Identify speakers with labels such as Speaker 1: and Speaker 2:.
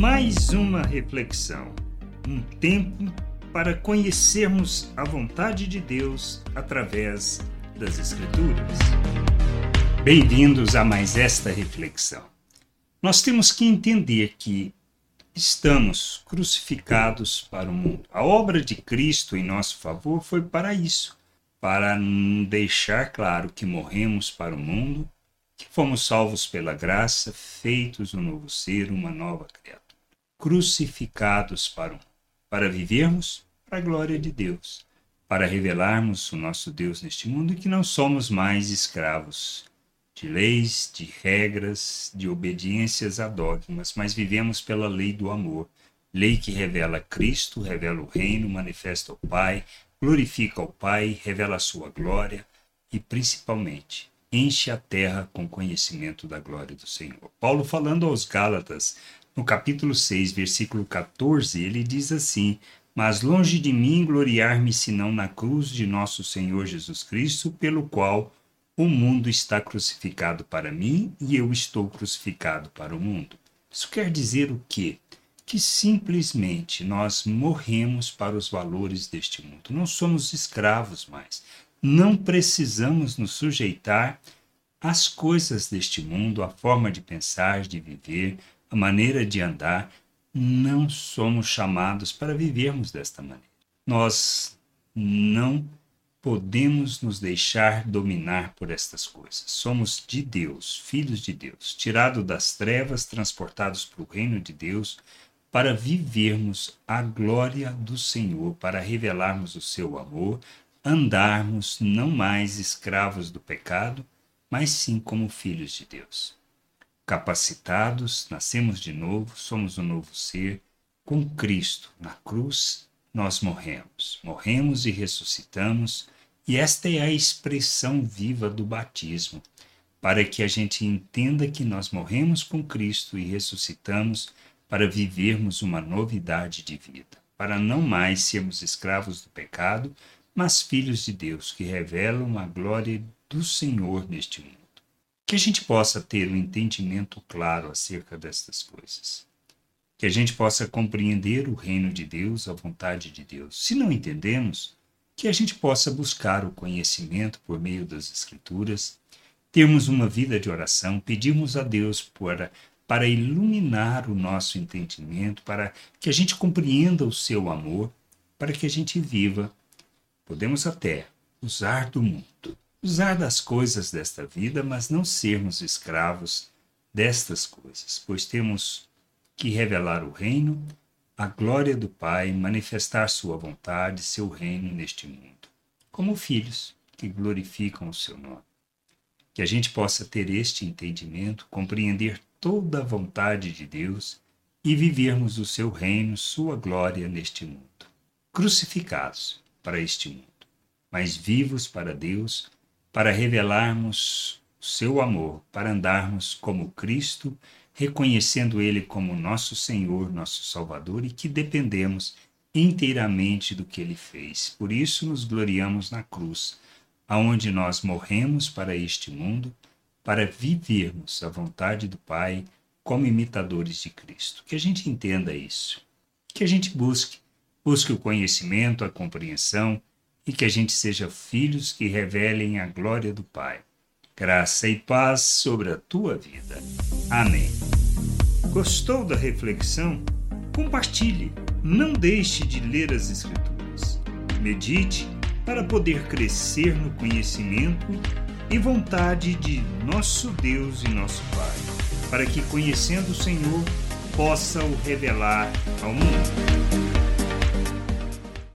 Speaker 1: mais uma reflexão, um tempo para conhecermos a vontade de Deus através das Escrituras. Bem-vindos a mais esta reflexão. Nós temos que entender que estamos crucificados para o mundo. A obra de Cristo em nosso favor foi para isso, para deixar claro que morremos para o mundo, que fomos salvos pela graça, feitos um novo ser, uma nova criatura, crucificados para para vivermos para a glória de Deus, para revelarmos o nosso Deus neste mundo e que não somos mais escravos de leis, de regras, de obediências a dogmas, mas vivemos pela lei do amor, lei que revela Cristo, revela o reino, manifesta o Pai, glorifica o Pai, revela a sua glória e, principalmente, enche a terra com conhecimento da glória do Senhor. Paulo, falando aos Gálatas, no capítulo 6, versículo 14, ele diz assim: Mas longe de mim gloriar-me senão na cruz de nosso Senhor Jesus Cristo, pelo qual o mundo está crucificado para mim e eu estou crucificado para o mundo. Isso quer dizer o quê? Que simplesmente nós morremos para os valores deste mundo. Não somos escravos mais. Não precisamos nos sujeitar às coisas deste mundo, à forma de pensar, de viver, a maneira de andar. Não somos chamados para vivermos desta maneira. Nós não podemos nos deixar dominar por estas coisas. Somos de Deus, filhos de Deus, tirados das trevas, transportados para o reino de Deus, para vivermos a glória do Senhor, para revelarmos o seu amor, andarmos não mais escravos do pecado, mas sim como filhos de Deus. Capacitados, nascemos de novo, somos um novo ser, com Cristo na cruz nós morremos. Morremos e ressuscitamos, e esta é a expressão viva do batismo, para que a gente entenda que nós morremos com Cristo e ressuscitamos para vivermos uma novidade de vida, para não mais sermos escravos do pecado, mas filhos de Deus que revelam a glória do Senhor neste mundo. Que a gente possa ter um entendimento claro acerca destas coisas que a gente possa compreender o reino de Deus, a vontade de Deus. Se não entendemos, que a gente possa buscar o conhecimento por meio das Escrituras, termos uma vida de oração, pedirmos a Deus para, para iluminar o nosso entendimento, para que a gente compreenda o seu amor, para que a gente viva. Podemos até usar do mundo, usar das coisas desta vida, mas não sermos escravos destas coisas, pois temos que revelar o reino, a glória do Pai, manifestar sua vontade, seu reino neste mundo, como filhos que glorificam o seu nome. Que a gente possa ter este entendimento, compreender toda a vontade de Deus e vivermos o seu reino, sua glória neste mundo. Crucificados para este mundo, mas vivos para Deus, para revelarmos o seu amor, para andarmos como Cristo reconhecendo Ele como nosso Senhor, nosso Salvador e que dependemos inteiramente do que Ele fez. Por isso nos gloriamos na cruz, aonde nós morremos para este mundo, para vivermos a vontade do Pai como imitadores de Cristo. Que a gente entenda isso, que a gente busque, busque o conhecimento, a compreensão e que a gente seja filhos que revelem a glória do Pai graça e paz sobre a tua vida. Amém. Gostou da reflexão? Compartilhe. Não deixe de ler as Escrituras. Medite para poder crescer no conhecimento e vontade de nosso Deus e nosso Pai, para que, conhecendo o Senhor, possa o revelar ao mundo.